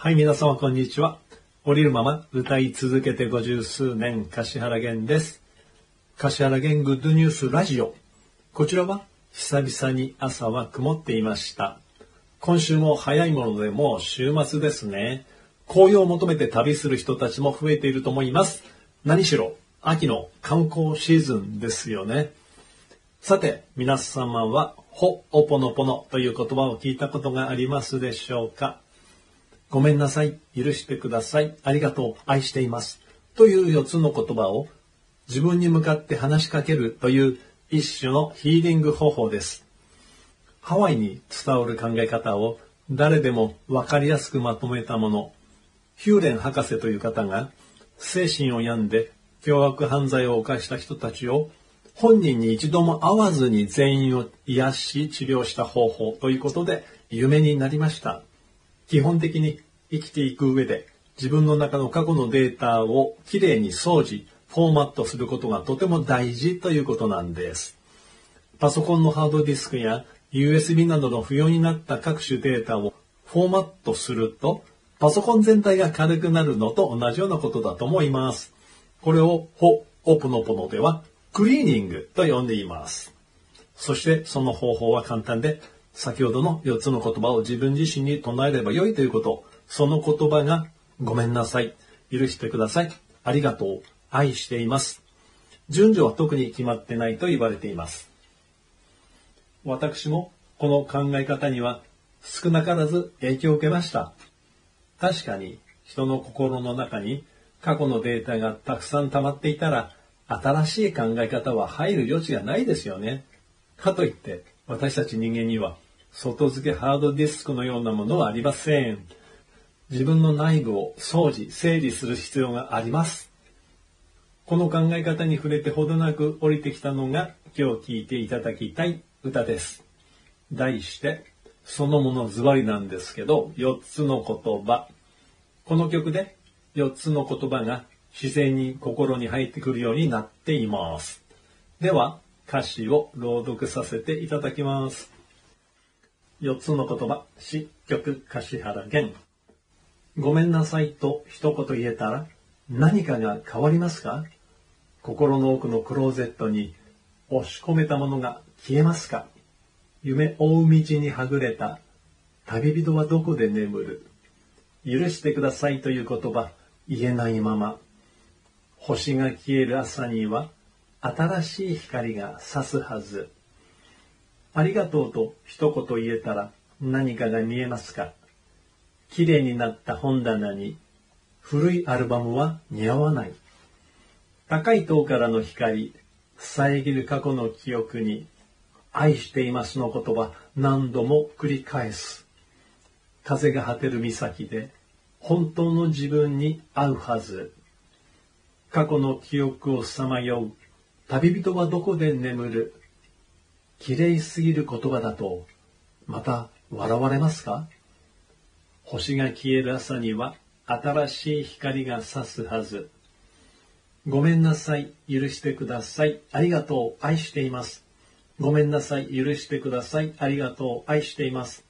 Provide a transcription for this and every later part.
はい、皆様こんにちは。降りるまま歌い続けて五十数年、柏原源です。柏原源グッドニュースラジオ。こちらは久々に朝は曇っていました。今週も早いものでもう週末ですね。紅葉を求めて旅する人たちも増えていると思います。何しろ、秋の観光シーズンですよね。さて、皆様は、ほ、おぽのぽのという言葉を聞いたことがありますでしょうかごめんなさい、許してください、ありがとう、愛しています。という四つの言葉を自分に向かって話しかけるという一種のヒーリング方法です。ハワイに伝わる考え方を誰でもわかりやすくまとめたもの。ヒューレン博士という方が精神を病んで凶悪犯罪を犯した人たちを本人に一度も会わずに全員を癒し治療した方法ということで有名になりました。基本的に生きていく上で自分の中の過去のデータをきれいに掃除、フォーマットすることがとても大事ということなんです。パソコンのハードディスクや USB などの不要になった各種データをフォーマットするとパソコン全体が軽くなるのと同じようなことだと思います。これをホ、オポノポノではクリーニングと呼んでいます。そしてその方法は簡単で、先ほどの4つの言葉を自分自身に唱えればよいということ。その言葉が、ごめんなさい、許してください、ありがとう、愛しています。順序は特に決まってないと言われています。私もこの考え方には少なからず影響を受けました。確かに人の心の中に過去のデータがたくさん溜まっていたら新しい考え方は入る余地がないですよね。かといって私たち人間には外付けハードディスクのようなものはありません。自分の内部を掃除、整理する必要があります。この考え方に触れてほどなく降りてきたのが今日聴いていただきたい歌です。題して、そのものズバリなんですけど、4つの言葉。この曲で4つの言葉が自然に心に入ってくるようになっています。では、歌詞を朗読させていただきます。4つの言葉、詩、曲、柏原源。ごめんなさいと一言言えたら何かが変わりますか？心の奥のクローゼットに押し込めたものが消えますか？夢追う道にはぐれた旅人はどこで眠る？許してくださいという言葉言えないまま。星が消える朝には新しい光が差すはず。ありがとうと一言言えたら何かが見えますか？綺麗になった本棚に古いアルバムは似合わない。高い塔からの光遮る過去の記憶に愛していますの言葉何度も繰り返す。風が果てる岬で本当の自分に会うはず。過去の記憶をさまよう。旅人はどこで眠る？綺麗すぎる言葉だと、また笑われますか？星が消える朝には新しい光が差すはず。ごめんなさい、許してください、ありがとう、愛しています。ごめんなさい、許してください、ありがとう、愛しています。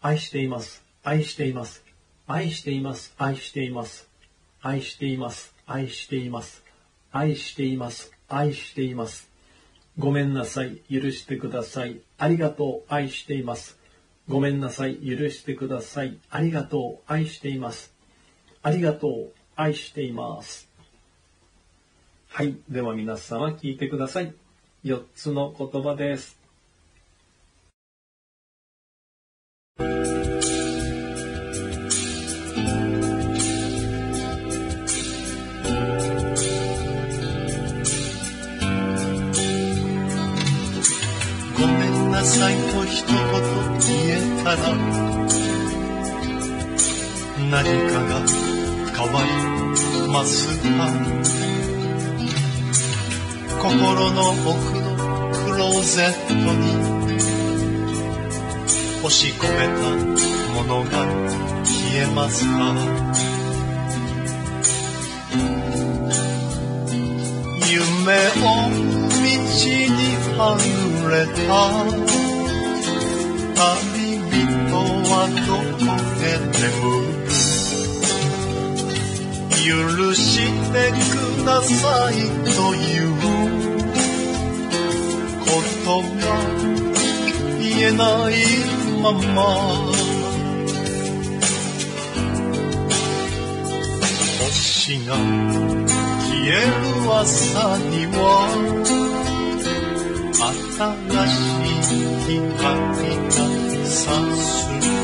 愛しています、愛しています。愛しています、愛しています。愛しています、愛しています。愛しています、愛しています。愛していますごめんなさい。許してください。ありがとう。愛しています。ごめんなさい。許してください。ありがとう。愛しています。ありがとう。愛しています。はい。では皆様聞いてください。4つの言葉です。たら何かが変わりますか心の奥のクローゼットに押し込めたものが消えますか？夢を道にはぐれた。許してくださいということが言えないまま。星が消える朝には新しい光が差す。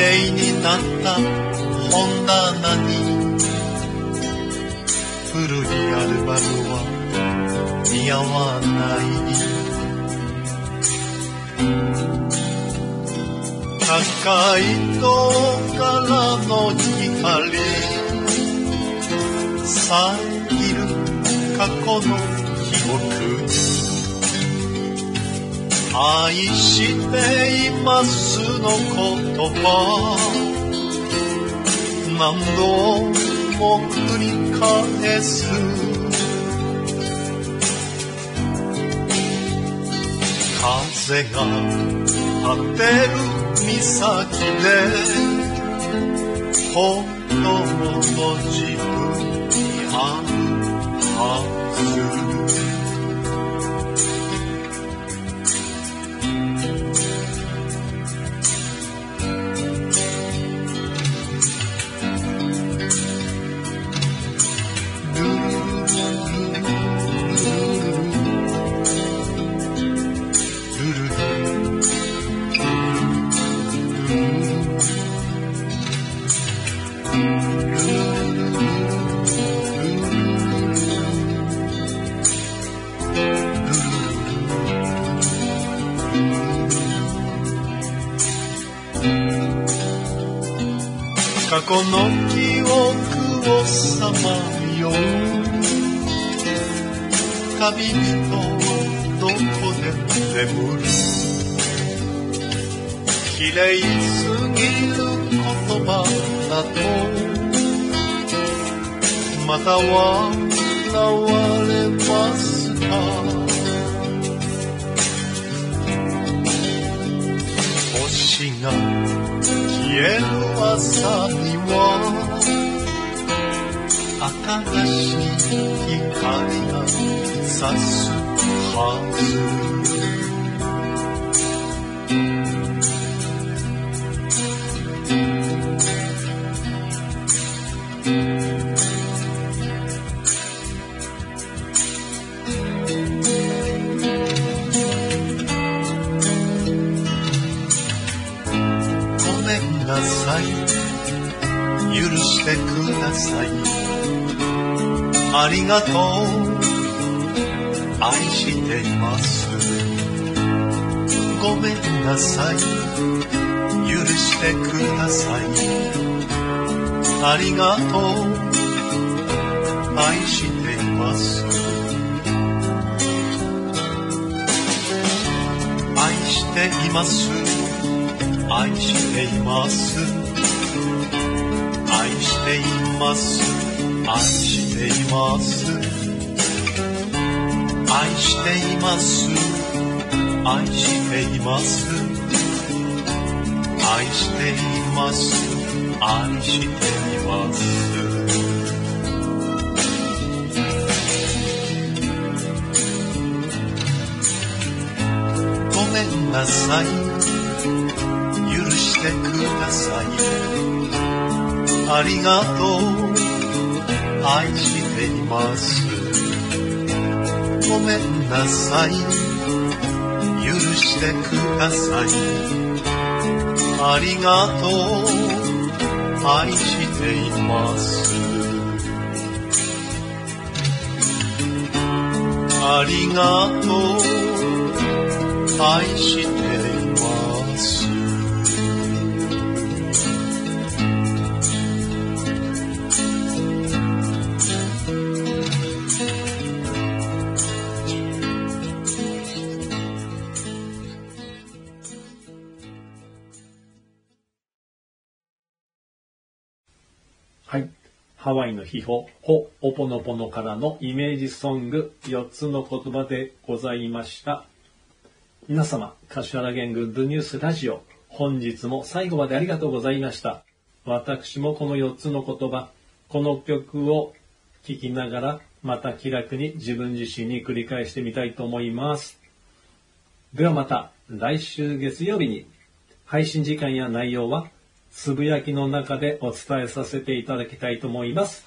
麗になった。本棚に。古いアルバムは似合わない。高い塔からの光。遮る過去の記憶に。愛していますの言葉何度も繰り返す。風が立てる岬で本当の自分にあるはず。過去の記憶をさまよう。旅人どこでも眠る。綺麗すぎる言葉。とまた笑われますか星が消える朝には新しい光が差すはず。ありがとう。愛しています。ごめんなさい。許してください。ありがとう。愛しています。愛しています。愛しています。愛しています。愛しています。愛しています。愛しています。愛しています。愛していますごめんなさい。許してくださいありがとう愛していますごめんなさい。許してください。ありがとう。愛しています。ありがとう。愛してハワイの秘宝、ホ・オポノポノからのイメージソング4つの言葉でございました。皆様、柏原源グッドニュースラジオ、本日も最後までありがとうございました。私もこの4つの言葉、この曲を聴きながら、また気楽に自分自身に繰り返してみたいと思います。ではまた来週月曜日に配信時間や内容はつぶやきの中でお伝えさせていただきたいと思います。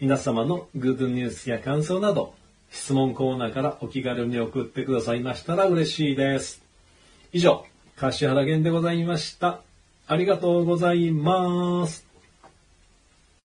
皆様のグッドニュースや感想など質問コーナーからお気軽に送ってくださいましたら嬉しいです。以上、柏原源でございました。ありがとうございます。